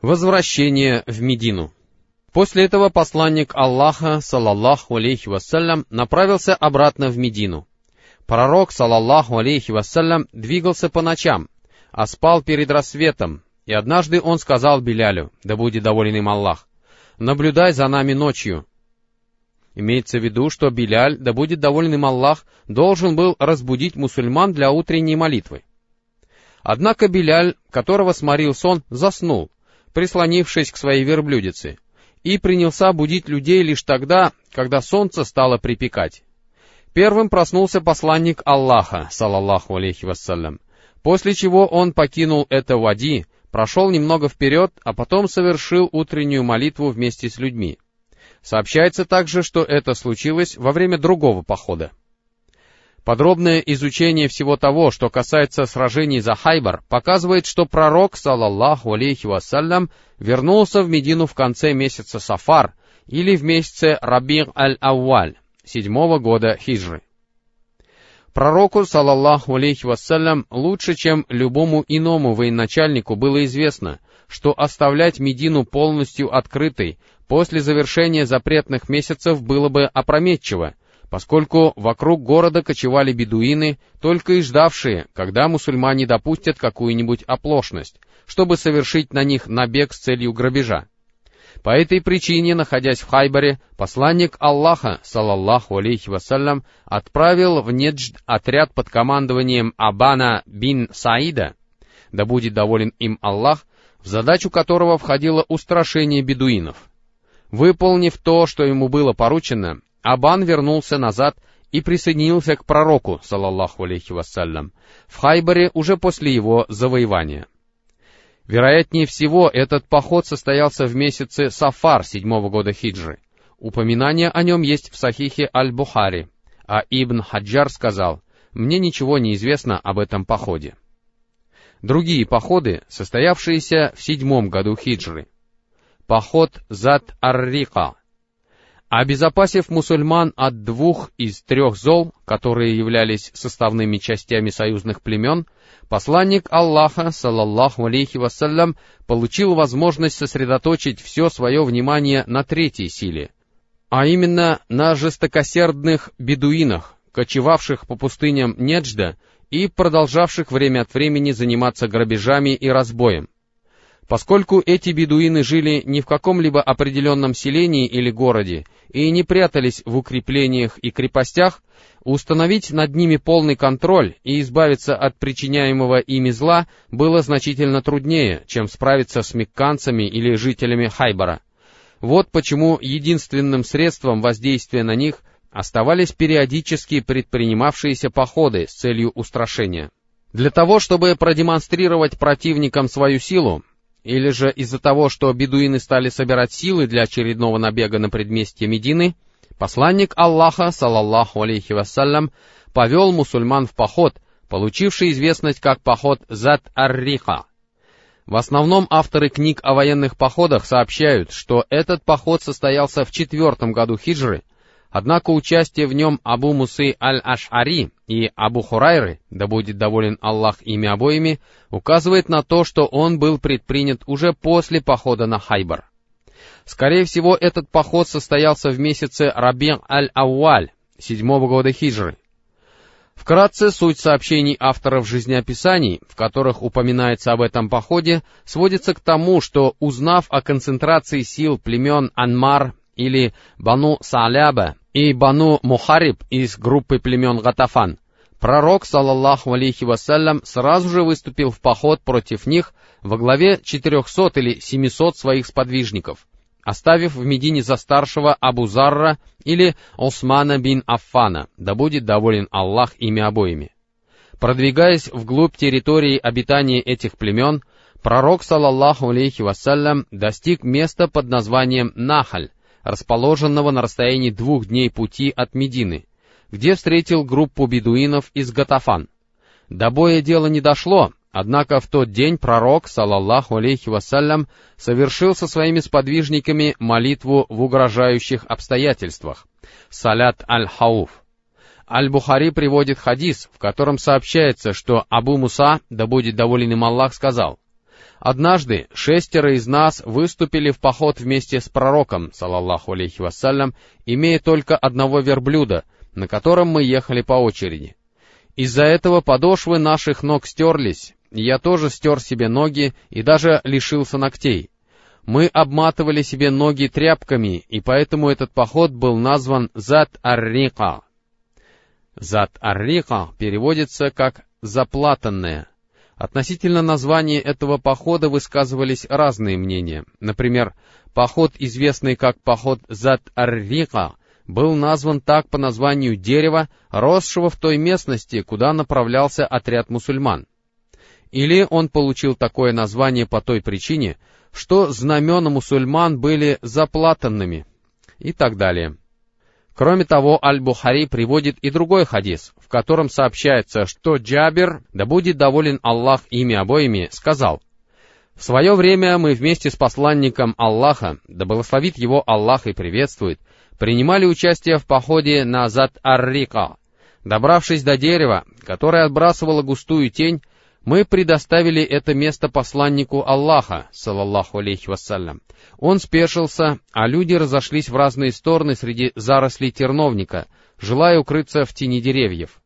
Возвращение в Медину. После этого посланник Аллаха, салаллаху алейхи вассалям, направился обратно в Медину. Пророк, салаллаху алейхи вассалям, двигался по ночам, а спал перед рассветом, и однажды он сказал Белялю, да будет доволен им Аллах, «Наблюдай за нами ночью». Имеется в виду, что Беляль, да будет доволен им Аллах, должен был разбудить мусульман для утренней молитвы. Однако Беляль, которого сморил сон, заснул, прислонившись к своей верблюдице, и принялся будить людей лишь тогда, когда солнце стало припекать. Первым проснулся посланник Аллаха, салаллаху алейхи вассалям, после чего он покинул это вади, прошел немного вперед, а потом совершил утреннюю молитву вместе с людьми. Сообщается также, что это случилось во время другого похода. Подробное изучение всего того, что касается сражений за Хайбар, показывает, что пророк, салаллаху алейхи вассалям, вернулся в Медину в конце месяца Сафар, или в месяце Рабир аль-Ауаль, седьмого года хиджры. Пророку, салаллаху алейхи вассалям, лучше, чем любому иному военачальнику было известно, что оставлять Медину полностью открытой после завершения запретных месяцев было бы опрометчиво, поскольку вокруг города кочевали бедуины, только и ждавшие, когда мусульмане допустят какую-нибудь оплошность, чтобы совершить на них набег с целью грабежа. По этой причине, находясь в Хайбаре, посланник Аллаха, салаллаху алейхи вассалям, отправил в Неджд отряд под командованием Абана бин Саида, да будет доволен им Аллах, в задачу которого входило устрашение бедуинов. Выполнив то, что ему было поручено, Абан вернулся назад и присоединился к пророку, салаллаху алейхи вассалям, в Хайбаре уже после его завоевания. Вероятнее всего, этот поход состоялся в месяце Сафар седьмого года хиджры. Упоминание о нем есть в Сахихе Аль-Бухари, а Ибн Хаджар сказал, «Мне ничего не известно об этом походе». Другие походы, состоявшиеся в седьмом году хиджры. Поход Зат Ар-Рика, Обезопасив мусульман от двух из трех зол, которые являлись составными частями союзных племен, посланник Аллаха, салаллаху алейхи вассалям, получил возможность сосредоточить все свое внимание на третьей силе, а именно на жестокосердных бедуинах, кочевавших по пустыням Неджда и продолжавших время от времени заниматься грабежами и разбоем. Поскольку эти бедуины жили не в каком-либо определенном селении или городе и не прятались в укреплениях и крепостях, установить над ними полный контроль и избавиться от причиняемого ими зла было значительно труднее, чем справиться с мекканцами или жителями Хайбара. Вот почему единственным средством воздействия на них оставались периодически предпринимавшиеся походы с целью устрашения. Для того, чтобы продемонстрировать противникам свою силу, или же из-за того, что бедуины стали собирать силы для очередного набега на предместье Медины, посланник Аллаха, салаллаху алейхи вассалям, повел мусульман в поход, получивший известность как поход Зат Ар-Риха. В основном авторы книг о военных походах сообщают, что этот поход состоялся в четвертом году хиджры, Однако участие в нем Абу Мусы Аль-Аш'ари и Абу Хурайры, да будет доволен Аллах ими обоими, указывает на то, что он был предпринят уже после похода на Хайбар. Скорее всего, этот поход состоялся в месяце Раби Аль-Ауаль, седьмого года хиджры. Вкратце, суть сообщений авторов жизнеописаний, в которых упоминается об этом походе, сводится к тому, что, узнав о концентрации сил племен Анмар или Бану Саляба и Бану Мухариб из группы племен Гатафан, пророк, саллаллаху алейхи вассалям, сразу же выступил в поход против них во главе 400 или 700 своих сподвижников, оставив в Медине за старшего Абу Зарра или Османа бин Аффана, да будет доволен Аллах ими обоими. Продвигаясь вглубь территории обитания этих племен, пророк, саллаллаху алейхи вассалям, достиг места под названием Нахаль, расположенного на расстоянии двух дней пути от Медины, где встретил группу бедуинов из Гатафан. До боя дело не дошло, однако в тот день пророк, салаллаху алейхи вассалям, совершил со своими сподвижниками молитву в угрожающих обстоятельствах, салят аль-хауф. Аль-Бухари приводит хадис, в котором сообщается, что Абу Муса, да будет доволен им Аллах, сказал, Однажды шестеро из нас выступили в поход вместе с пророком, салаллаху алейхи вассалям, имея только одного верблюда, на котором мы ехали по очереди. Из-за этого подошвы наших ног стерлись, я тоже стер себе ноги и даже лишился ногтей. Мы обматывали себе ноги тряпками, и поэтому этот поход был назван Зат Аррика. Зат Аррика переводится как «заплатанное». Относительно названия этого похода высказывались разные мнения. Например, поход, известный как поход Зат Аррика, был назван так по названию дерева, росшего в той местности, куда направлялся отряд мусульман. Или он получил такое название по той причине, что знамена мусульман были заплатанными и так далее. Кроме того, Аль-Бухари приводит и другой хадис, в котором сообщается, что Джабир, да будет доволен Аллах ими обоими, сказал, «В свое время мы вместе с посланником Аллаха, да благословит его Аллах и приветствует, принимали участие в походе на Зат-Ар-Рика. Добравшись до дерева, которое отбрасывало густую тень, мы предоставили это место посланнику Аллаха, салаллаху алейхи вассалям. Он спешился, а люди разошлись в разные стороны среди зарослей терновника, желая укрыться в тени деревьев.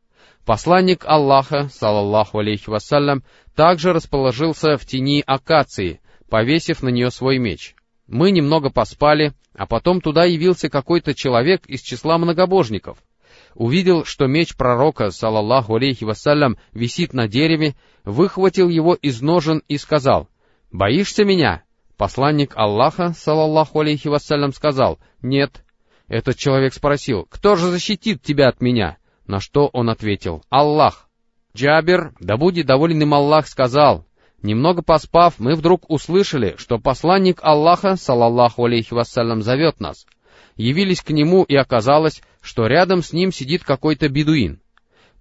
Посланник Аллаха, салаллаху алейхи вассалям, также расположился в тени акации, повесив на нее свой меч. Мы немного поспали, а потом туда явился какой-то человек из числа многобожников. Увидел, что меч пророка, салаллаху алейхи вассалям, висит на дереве, выхватил его из ножен и сказал, «Боишься меня?» Посланник Аллаха, салаллаху алейхи вассалям, сказал, «Нет». Этот человек спросил, «Кто же защитит тебя от меня?» На что он ответил, «Аллах». Джабер, да будет доволен им Аллах, сказал, Немного поспав, мы вдруг услышали, что посланник Аллаха, салаллаху алейхи вассалям, зовет нас. Явились к нему, и оказалось, что рядом с ним сидит какой-то бедуин.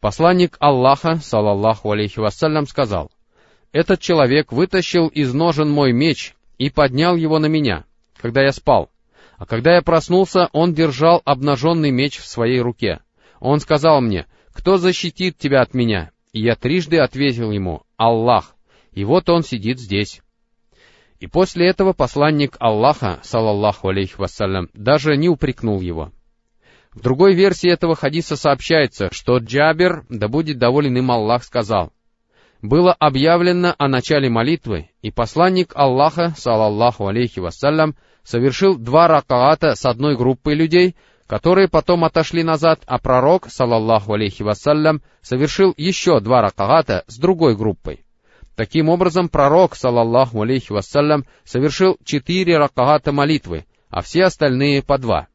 Посланник Аллаха, салаллаху алейхи вассалям, сказал, «Этот человек вытащил из ножен мой меч и поднял его на меня, когда я спал. А когда я проснулся, он держал обнаженный меч в своей руке. Он сказал мне, «Кто защитит тебя от меня?» И я трижды ответил ему, «Аллах» и вот он сидит здесь. И после этого посланник Аллаха, салаллаху алейхи вассалям, даже не упрекнул его. В другой версии этого хадиса сообщается, что Джабер, да будет доволен им Аллах, сказал, было объявлено о начале молитвы, и посланник Аллаха, салаллаху алейхи вассалям, совершил два ракаата с одной группой людей, которые потом отошли назад, а пророк, салаллаху алейхи вассалям, совершил еще два ракаата с другой группой. Таким образом, пророк, салаллаху алейхи вассалям, совершил четыре ракагата молитвы, а все остальные по два.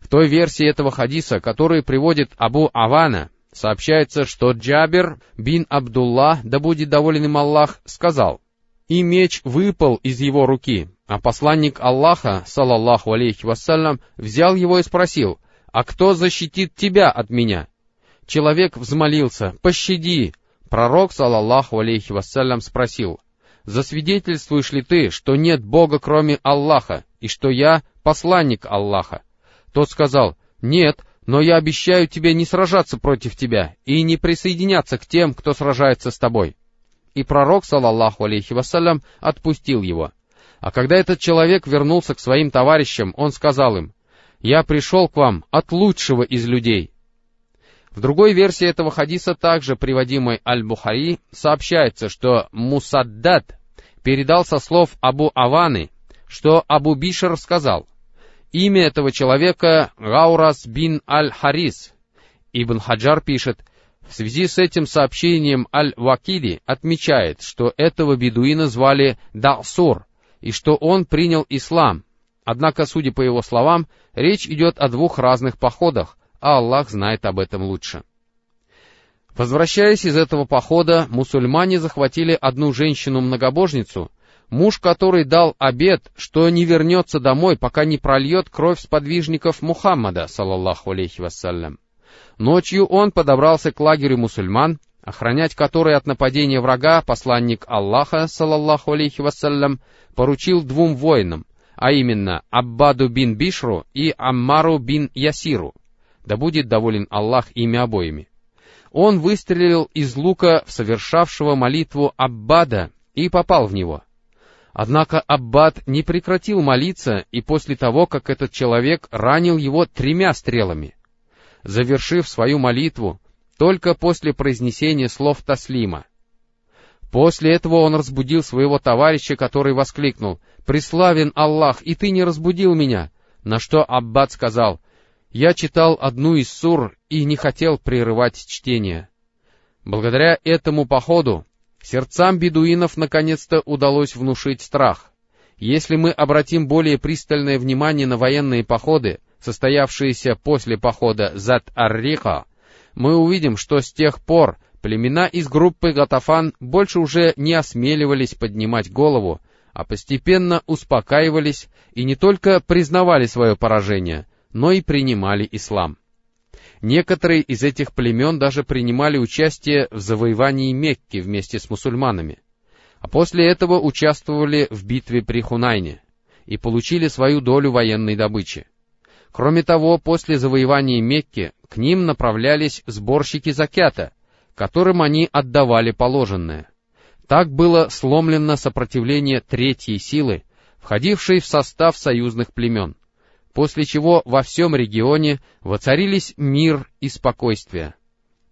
В той версии этого хадиса, который приводит Абу Авана, сообщается, что Джабер бин Абдуллах, да будет доволен им Аллах, сказал, «И меч выпал из его руки, а посланник Аллаха, салаллаху алейхи вассалям, взял его и спросил, «А кто защитит тебя от меня?» Человек взмолился, «Пощади, Пророк, салаллаху алейхи вассалям, спросил, «Засвидетельствуешь ли ты, что нет Бога, кроме Аллаха, и что я посланник Аллаха?» Тот сказал, «Нет, но я обещаю тебе не сражаться против тебя и не присоединяться к тем, кто сражается с тобой». И пророк, салаллаху алейхи вассалям, отпустил его. А когда этот человек вернулся к своим товарищам, он сказал им, «Я пришел к вам от лучшего из людей, в другой версии этого хадиса, также приводимой Аль-Бухари, сообщается, что Мусаддад передал со слов Абу Аваны, что Абу Бишер сказал, имя этого человека Гаурас бин Аль-Харис. Ибн Хаджар пишет, в связи с этим сообщением Аль-Вакиди отмечает, что этого бедуина звали Дасур, и что он принял ислам. Однако, судя по его словам, речь идет о двух разных походах, а Аллах знает об этом лучше. Возвращаясь из этого похода, мусульмане захватили одну женщину-многобожницу, муж которой дал обет, что не вернется домой, пока не прольет кровь сподвижников Мухаммада, салаллаху алейхи вассалям. Ночью он подобрался к лагерю мусульман, охранять который от нападения врага посланник Аллаха, салаллаху алейхи вассалям, поручил двум воинам, а именно Аббаду бин Бишру и Аммару бин Ясиру да будет доволен Аллах ими обоими. Он выстрелил из лука в совершавшего молитву Аббада и попал в него. Однако Аббат не прекратил молиться и после того, как этот человек ранил его тремя стрелами. Завершив свою молитву, только после произнесения слов Таслима. После этого он разбудил своего товарища, который воскликнул, «Преславен Аллах, и ты не разбудил меня!» На что Аббат сказал, «Я читал одну из сур и не хотел прерывать чтение». Благодаря этому походу сердцам бедуинов наконец-то удалось внушить страх. Если мы обратим более пристальное внимание на военные походы, состоявшиеся после похода Зат-Ар-Риха, мы увидим, что с тех пор племена из группы Гатафан больше уже не осмеливались поднимать голову, а постепенно успокаивались и не только признавали свое поражение, но и принимали ислам. Некоторые из этих племен даже принимали участие в завоевании Мекки вместе с мусульманами, а после этого участвовали в битве при Хунайне и получили свою долю военной добычи. Кроме того, после завоевания Мекки к ним направлялись сборщики закята, которым они отдавали положенное. Так было сломлено сопротивление третьей силы, входившей в состав союзных племен после чего во всем регионе воцарились мир и спокойствие.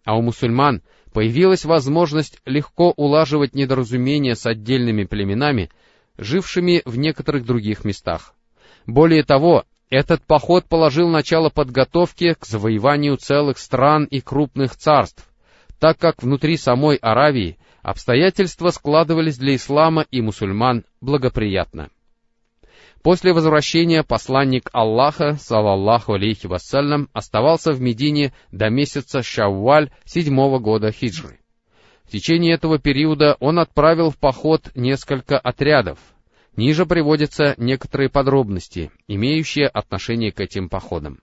А у мусульман появилась возможность легко улаживать недоразумения с отдельными племенами, жившими в некоторых других местах. Более того, этот поход положил начало подготовке к завоеванию целых стран и крупных царств, так как внутри самой Аравии обстоятельства складывались для ислама и мусульман благоприятно. После возвращения посланник Аллаха, салаллаху алейхи вассалям, оставался в Медине до месяца Шавваль седьмого года хиджры. В течение этого периода он отправил в поход несколько отрядов. Ниже приводятся некоторые подробности, имеющие отношение к этим походам.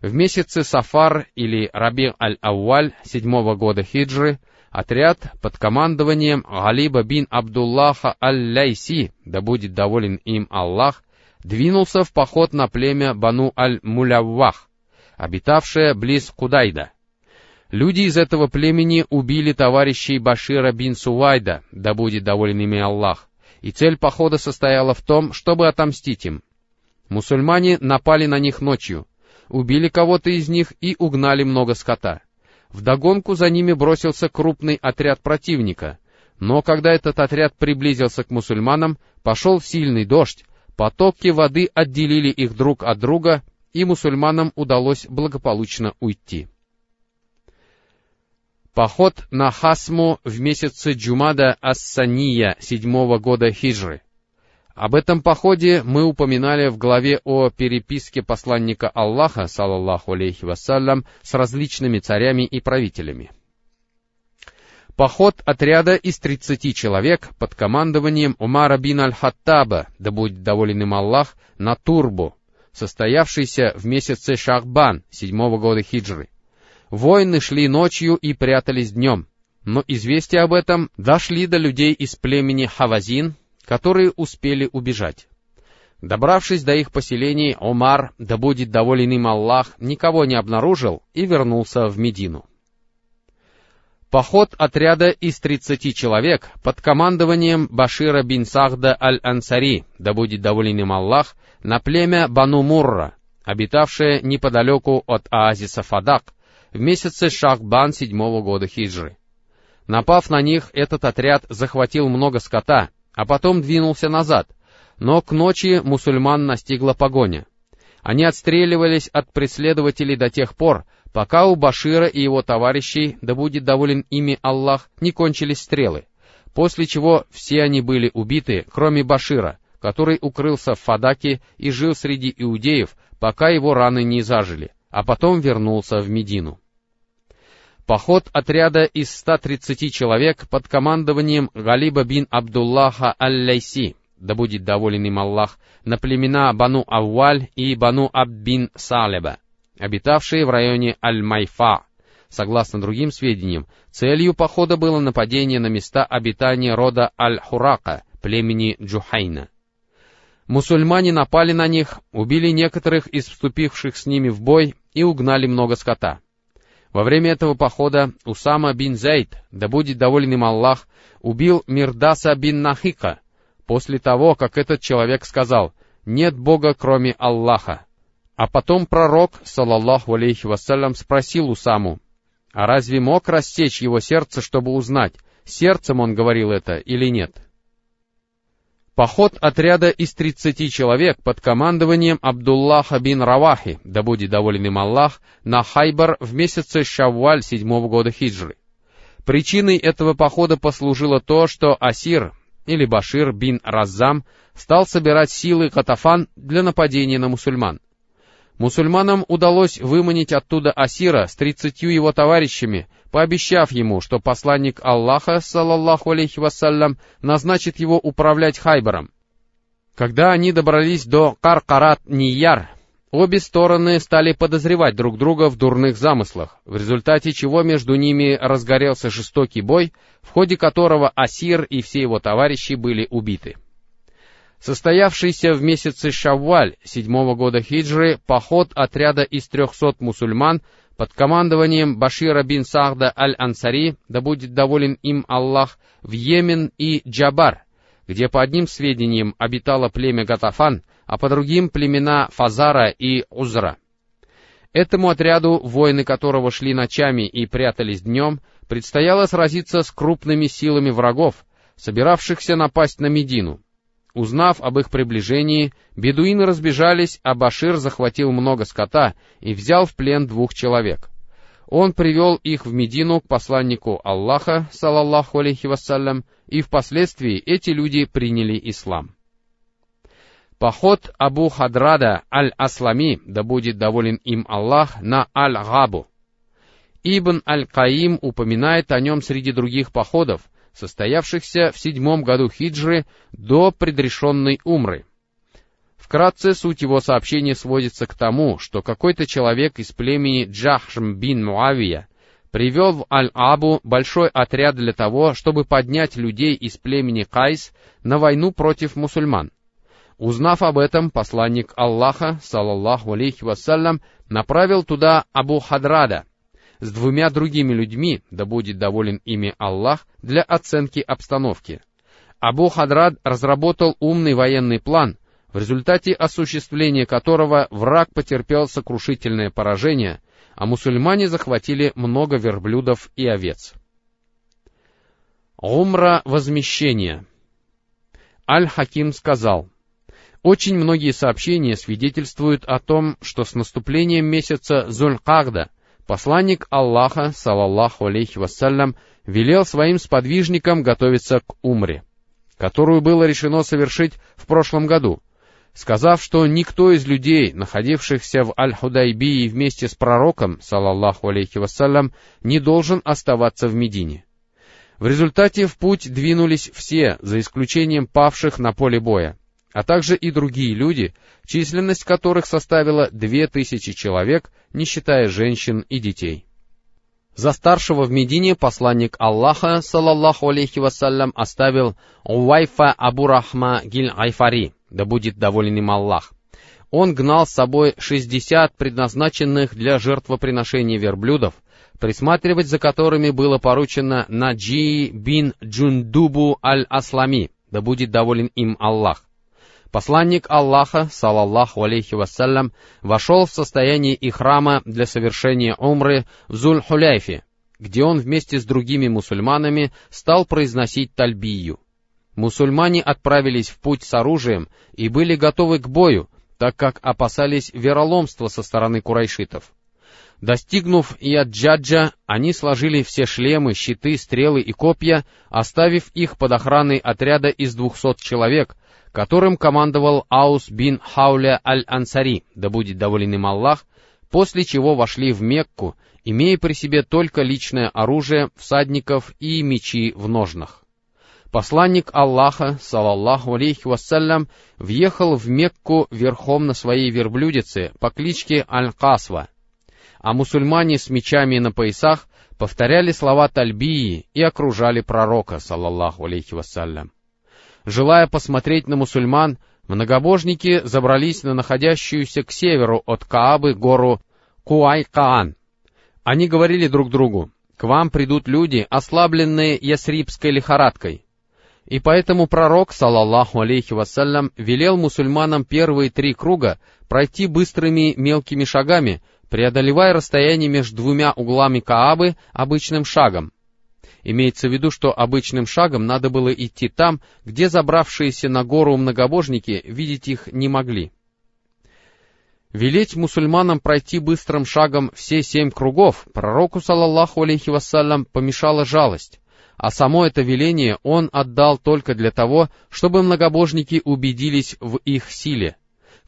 В месяце Сафар или Раби аль-Ауаль седьмого года хиджры Отряд под командованием Галиба бин Абдуллаха аль-Ляйси, да будет доволен им Аллах, двинулся в поход на племя Бану аль-Муляввах, обитавшее близ Кудайда. Люди из этого племени убили товарищей Башира бин Сувайда, да будет доволен ими Аллах, и цель похода состояла в том, чтобы отомстить им. Мусульмане напали на них ночью, убили кого-то из них и угнали много скота — Вдогонку за ними бросился крупный отряд противника, но когда этот отряд приблизился к мусульманам, пошел сильный дождь, потоки воды отделили их друг от друга, и мусульманам удалось благополучно уйти. Поход на Хасму в месяце Джумада Ассания седьмого года хиджры. Об этом походе мы упоминали в главе о переписке посланника Аллаха, салаллаху алейхи вассалям, с различными царями и правителями. Поход отряда из 30 человек под командованием Умара бин аль-Хаттаба, да будет доволен им Аллах, на Турбу, состоявшийся в месяце Шахбан, седьмого года хиджры. Воины шли ночью и прятались днем, но известия об этом дошли до людей из племени Хавазин, которые успели убежать. Добравшись до их поселений, Омар, да будет доволен им Аллах, никого не обнаружил и вернулся в Медину. Поход отряда из 30 человек под командованием Башира бин Сахда аль-Ансари, да будет доволен им Аллах, на племя Бану Мурра, обитавшее неподалеку от оазиса Фадак, в месяце Шахбан седьмого года хиджры. Напав на них, этот отряд захватил много скота а потом двинулся назад, но к ночи мусульман настигла погоня. Они отстреливались от преследователей до тех пор, пока у Башира и его товарищей, да будет доволен ими Аллах, не кончились стрелы, после чего все они были убиты, кроме Башира, который укрылся в Фадаке и жил среди иудеев, пока его раны не зажили, а потом вернулся в Медину. Поход отряда из 130 человек под командованием Галиба бин Абдуллаха аль-Лайси, да будет доволен им Аллах, на племена Бану Авваль и Бану Аббин Салеба, обитавшие в районе Аль-Майфа. Согласно другим сведениям, целью похода было нападение на места обитания рода Аль-Хурака, племени Джухайна. Мусульмане напали на них, убили некоторых из вступивших с ними в бой и угнали много скота. Во время этого похода Усама бин Зайд, да будет доволен им Аллах, убил Мирдаса бин Нахика, после того, как этот человек сказал «Нет Бога, кроме Аллаха». А потом пророк, саллаллаху алейхи вассалям, спросил Усаму, а разве мог растечь его сердце, чтобы узнать, сердцем он говорил это или нет? Поход отряда из тридцати человек под командованием Абдуллаха бин Равахи, да будет доволен им Аллах, на Хайбар в месяце Шавваль седьмого года хиджры. Причиной этого похода послужило то, что Асир, или Башир бин Раззам, стал собирать силы Катафан для нападения на мусульман. Мусульманам удалось выманить оттуда Асира с тридцатью его товарищами, пообещав ему, что посланник Аллаха, саллаллаху алейхи вассалям, назначит его управлять Хайбаром. Когда они добрались до Каркарат-Нияр, обе стороны стали подозревать друг друга в дурных замыслах, в результате чего между ними разгорелся жестокий бой, в ходе которого Асир и все его товарищи были убиты. Состоявшийся в месяце Шавваль седьмого года хиджры поход отряда из трехсот мусульман под командованием Башира бин Сахда аль-Ансари, да будет доволен им Аллах, в Йемен и Джабар, где по одним сведениям обитало племя Гатафан, а по другим племена Фазара и Узра. Этому отряду, воины которого шли ночами и прятались днем, предстояло сразиться с крупными силами врагов, собиравшихся напасть на Медину — Узнав об их приближении, бедуины разбежались, а Башир захватил много скота и взял в плен двух человек. Он привел их в Медину к посланнику Аллаха, салаллаху алейхи вассалям, и впоследствии эти люди приняли ислам. Поход Абу Хадрада аль-Аслами, да будет доволен им Аллах, на Аль-Габу. Ибн Аль-Каим упоминает о нем среди других походов, состоявшихся в седьмом году хиджры до предрешенной умры. Вкратце суть его сообщения сводится к тому, что какой-то человек из племени Джахшм бин Муавия привел в Аль-Абу большой отряд для того, чтобы поднять людей из племени Кайс на войну против мусульман. Узнав об этом, посланник Аллаха, салаллаху алейхи вассалям, направил туда Абу Хадрада, с двумя другими людьми, да будет доволен ими Аллах, для оценки обстановки. Абу Хадрад разработал умный военный план, в результате осуществления которого враг потерпел сокрушительное поражение, а мусульмане захватили много верблюдов и овец. Умра возмещения. Аль-Хаким сказал, очень многие сообщения свидетельствуют о том, что с наступлением месяца Зуль-Кагда Посланник Аллаха, салаллаху алейхи вассалям, велел своим сподвижникам готовиться к умре, которую было решено совершить в прошлом году, сказав, что никто из людей, находившихся в Аль-Худайбии вместе с пророком, салаллаху алейхи вассалям, не должен оставаться в Медине. В результате в путь двинулись все, за исключением павших на поле боя а также и другие люди, численность которых составила две тысячи человек, не считая женщин и детей. За старшего в Медине посланник Аллаха, салаллаху алейхи вассалям, оставил Уайфа Абу Рахма Гиль Айфари, да будет доволен им Аллах. Он гнал с собой шестьдесят предназначенных для жертвоприношения верблюдов, присматривать за которыми было поручено Наджи бин Джундубу аль-Аслами, да будет доволен им Аллах. Посланник Аллаха, салаллаху алейхи вассалям, вошел в состояние ихрама для совершения умры в Зуль-Хуляйфе, где он вместе с другими мусульманами стал произносить тальбию. Мусульмане отправились в путь с оружием и были готовы к бою, так как опасались вероломства со стороны курайшитов. Достигнув Ияджаджа, они сложили все шлемы, щиты, стрелы и копья, оставив их под охраной отряда из двухсот человек, которым командовал Аус бин Хауля аль-Ансари, да будет доволен им Аллах, после чего вошли в Мекку, имея при себе только личное оружие, всадников и мечи в ножнах. Посланник Аллаха, салаллаху алейхи вассалям, въехал в Мекку верхом на своей верблюдице по кличке Аль-Касва, а мусульмане с мечами на поясах повторяли слова Тальбии и окружали пророка, салаллаху алейхи вассалям. Желая посмотреть на мусульман, многобожники забрались на находящуюся к северу от Каабы гору Куайкаан. Они говорили друг другу, «К вам придут люди, ослабленные ясрибской лихорадкой». И поэтому пророк, салаллаху алейхи вассалям, велел мусульманам первые три круга пройти быстрыми мелкими шагами, преодолевая расстояние между двумя углами Каабы обычным шагом. Имеется в виду, что обычным шагом надо было идти там, где забравшиеся на гору многобожники видеть их не могли. Велеть мусульманам пройти быстрым шагом все семь кругов пророку, салаллаху алейхи вассалям, помешала жалость, а само это веление он отдал только для того, чтобы многобожники убедились в их силе —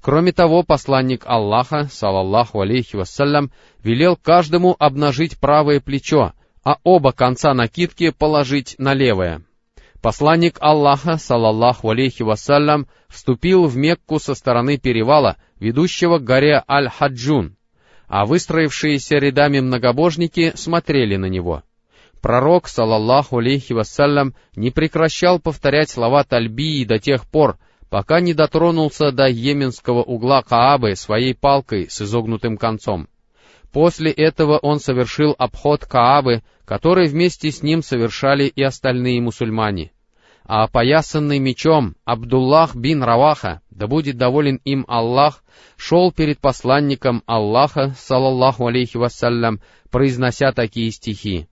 Кроме того, посланник Аллаха, салаллаху алейхи вассалям, велел каждому обнажить правое плечо, а оба конца накидки положить на левое. Посланник Аллаха, салаллаху алейхи вассалям, вступил в Мекку со стороны перевала, ведущего к горе Аль-Хаджун, а выстроившиеся рядами многобожники смотрели на него. Пророк, салаллаху алейхи вассалям, не прекращал повторять слова Тальбии до тех пор, пока не дотронулся до йеменского угла Каабы своей палкой с изогнутым концом. После этого он совершил обход Каабы, который вместе с ним совершали и остальные мусульмане. А опоясанный мечом Абдуллах бин Раваха, да будет доволен им Аллах, шел перед посланником Аллаха, салаллаху алейхи вассалям, произнося такие стихи.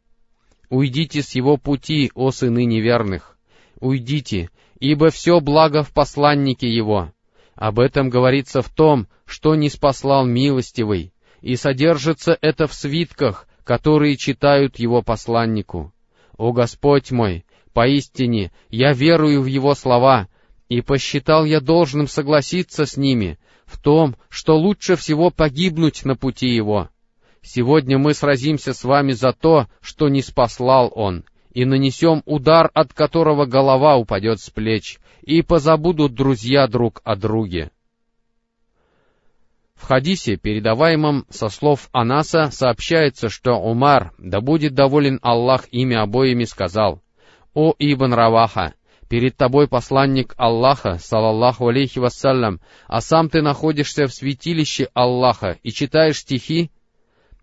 «Уйдите с его пути, о сыны неверных! Уйдите, ибо все благо в посланнике его. Об этом говорится в том, что не спаслал милостивый, и содержится это в свитках, которые читают его посланнику. О Господь мой, поистине, я верую в его слова, и посчитал я должным согласиться с ними в том, что лучше всего погибнуть на пути его. Сегодня мы сразимся с вами за то, что не спаслал он, и нанесем удар, от которого голова упадет с плеч, и позабудут друзья друг о друге. В хадисе, передаваемом со слов Анаса, сообщается, что Умар, да будет доволен Аллах ими обоими, сказал, «О Ибн Раваха, перед тобой посланник Аллаха, салаллаху алейхи вассалям, а сам ты находишься в святилище Аллаха и читаешь стихи?»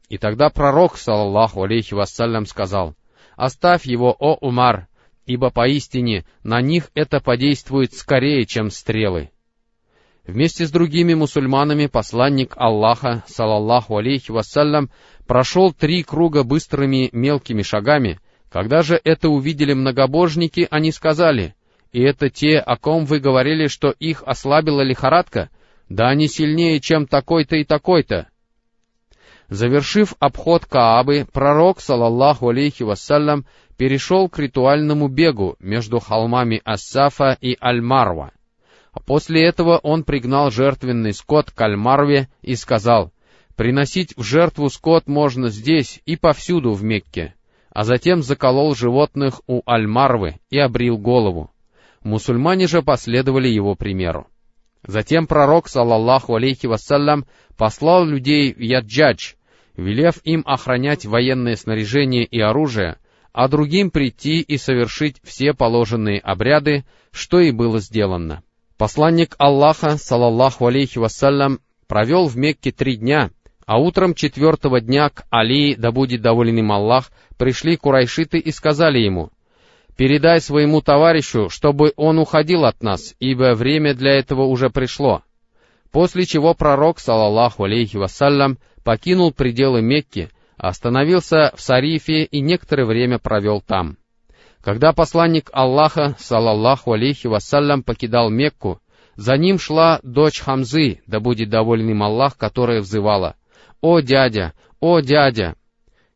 И тогда пророк, салаллаху алейхи вассалям, сказал, Оставь его, о Умар, ибо поистине на них это подействует скорее, чем стрелы. Вместе с другими мусульманами посланник Аллаха, салаллаху алейхи вассалям, прошел три круга быстрыми мелкими шагами. Когда же это увидели многобожники, они сказали, «И это те, о ком вы говорили, что их ослабила лихорадка? Да они сильнее, чем такой-то и такой-то». Завершив обход Каабы, пророк, салаллаху алейхи вассалям, перешел к ритуальному бегу между холмами Ассафа и Аль-Марва. А после этого он пригнал жертвенный скот к Аль-Марве и сказал, «Приносить в жертву скот можно здесь и повсюду в Мекке», а затем заколол животных у Аль-Марвы и обрил голову. Мусульмане же последовали его примеру. Затем пророк, салаллаху алейхи вассалям, послал людей в Яджадж, велев им охранять военное снаряжение и оружие, а другим прийти и совершить все положенные обряды, что и было сделано. Посланник Аллаха, салаллаху алейхи вассалям, провел в Мекке три дня, а утром четвертого дня к Али, да будет доволен им Аллах, пришли курайшиты и сказали ему, «Передай своему товарищу, чтобы он уходил от нас, ибо время для этого уже пришло». После чего пророк, салаллаху алейхи вассалям, покинул пределы Мекки, остановился в Сарифе и некоторое время провел там. Когда посланник Аллаха, салаллаху алейхи вассалям, покидал Мекку, за ним шла дочь Хамзы, да будет доволен им Аллах, которая взывала, «О, дядя! О, дядя!»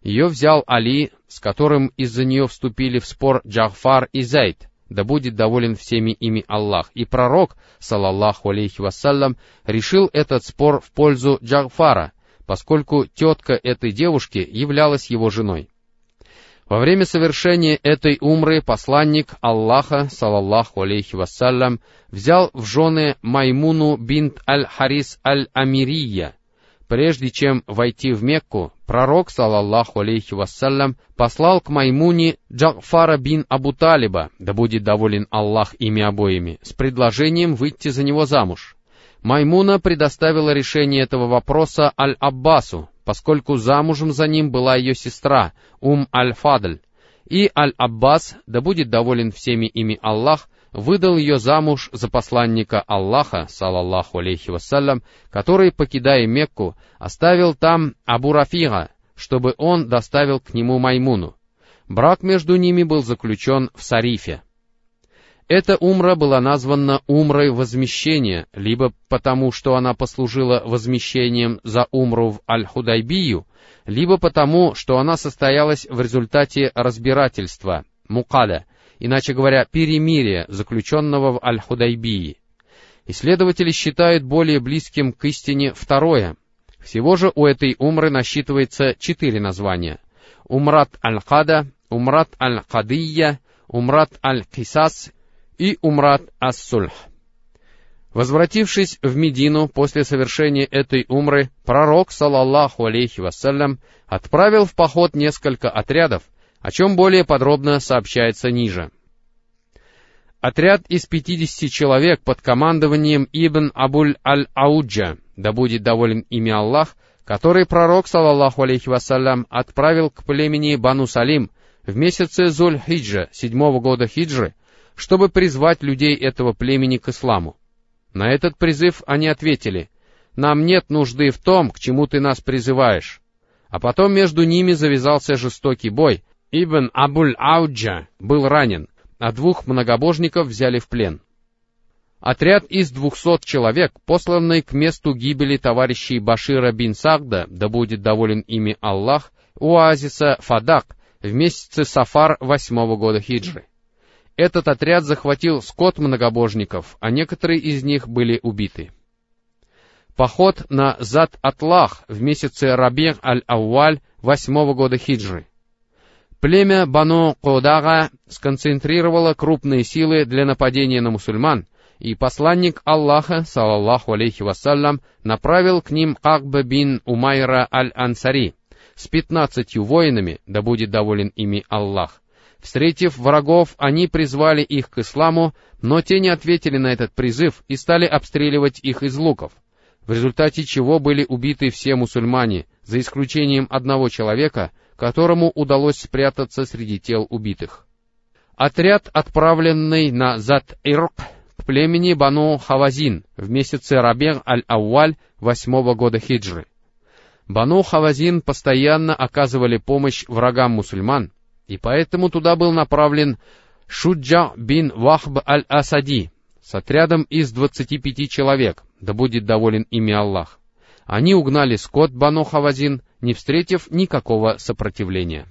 Ее взял Али, с которым из-за нее вступили в спор Джахфар и Зайд, да будет доволен всеми ими Аллах. И пророк, салаллаху алейхи вассалям, решил этот спор в пользу Джахфара, поскольку тетка этой девушки являлась его женой. Во время совершения этой умры посланник Аллаха, салаллаху алейхи вассалям, взял в жены Маймуну бинт аль-Харис аль-Амирия. Прежде чем войти в Мекку, пророк, салаллаху алейхи вассалям, послал к Маймуне Джафара бин Абу Талиба, да будет доволен Аллах ими обоими, с предложением выйти за него замуж. Маймуна предоставила решение этого вопроса Аль-Аббасу, поскольку замужем за ним была ее сестра, Ум Аль-Фадль, и Аль-Аббас, да будет доволен всеми ими Аллах, выдал ее замуж за посланника Аллаха, салаллаху алейхи вассалям, который, покидая Мекку, оставил там Абу Рафига, чтобы он доставил к нему Маймуну. Брак между ними был заключен в Сарифе. Эта умра была названа умрой возмещения, либо потому, что она послужила возмещением за умру в Аль-Худайбию, либо потому, что она состоялась в результате разбирательства, мукада, иначе говоря, перемирия, заключенного в Аль-Худайбии. Исследователи считают более близким к истине второе. Всего же у этой умры насчитывается четыре названия. Умрат Аль-Када, Умрат Аль-Кадия, Умрат Аль-Кисас и Умрат Ас-Сульх. Возвратившись в Медину после совершения этой умры, пророк, салаллаху алейхи вассалям, отправил в поход несколько отрядов, о чем более подробно сообщается ниже. Отряд из 50 человек под командованием Ибн Абуль Аль-Ауджа, да будет доволен ими Аллах, который пророк, салаллаху алейхи вассалям, отправил к племени Бану Салим в месяце Зуль-Хиджа, седьмого года хиджры, чтобы призвать людей этого племени к исламу. На этот призыв они ответили, «Нам нет нужды в том, к чему ты нас призываешь». А потом между ними завязался жестокий бой. Ибн Абуль-Ауджа был ранен, а двух многобожников взяли в плен. Отряд из двухсот человек, посланный к месту гибели товарищей Башира бин Сагда, да будет доволен ими Аллах, у оазиса Фадак, в месяце Сафар восьмого года хиджры. Этот отряд захватил скот многобожников, а некоторые из них были убиты. Поход на Зат-Атлах в месяце Рабир аль-Ауаль восьмого года хиджры. Племя Бану Кодага сконцентрировало крупные силы для нападения на мусульман, и посланник Аллаха, салаллаху алейхи вассалям, направил к ним Акба бин Умайра аль-Ансари с пятнадцатью воинами, да будет доволен ими Аллах, Встретив врагов, они призвали их к исламу, но те не ответили на этот призыв и стали обстреливать их из луков, в результате чего были убиты все мусульмане, за исключением одного человека, которому удалось спрятаться среди тел убитых. Отряд, отправленный на Зат-Ирк к племени Бану Хавазин в месяце Рабег аль-Ауаль восьмого года хиджры. Бану Хавазин постоянно оказывали помощь врагам мусульман, и поэтому туда был направлен Шуджа бин Вахб аль-Асади с отрядом из двадцати пяти человек, да будет доволен ими Аллах. Они угнали скот Бану Хавазин, не встретив никакого сопротивления.